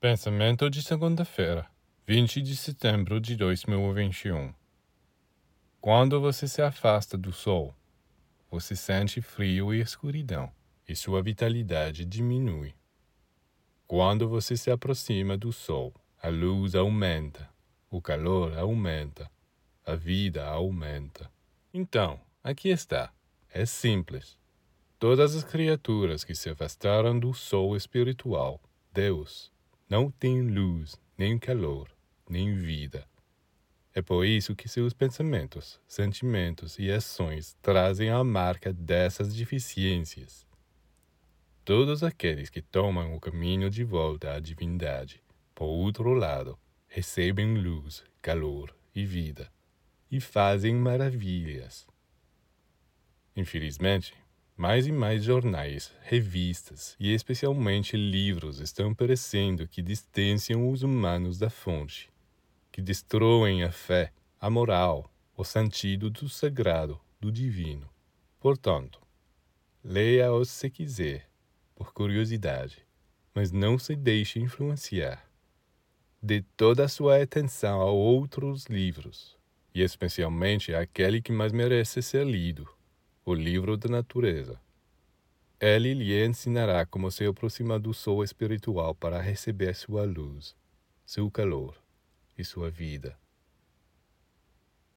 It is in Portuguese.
Pensamento de segunda-feira, 20 de setembro de 2021. Quando você se afasta do sol, você sente frio e escuridão, e sua vitalidade diminui. Quando você se aproxima do sol, a luz aumenta, o calor aumenta, a vida aumenta. Então, aqui está. É simples. Todas as criaturas que se afastaram do sol espiritual, Deus, não têm luz, nem calor, nem vida. É por isso que seus pensamentos, sentimentos e ações trazem a marca dessas deficiências. Todos aqueles que tomam o caminho de volta à divindade, por outro lado, recebem luz, calor e vida, e fazem maravilhas. Infelizmente, mais e mais jornais, revistas e especialmente livros estão parecendo que distanciam os humanos da fonte, que destroem a fé, a moral, o sentido do sagrado, do divino. Portanto, leia-os se quiser, por curiosidade, mas não se deixe influenciar. Dê toda a sua atenção a outros livros, e especialmente àquele que mais merece ser lido o livro da natureza. Ele lhe ensinará como se aproximar do sol espiritual para receber sua luz, seu calor e sua vida.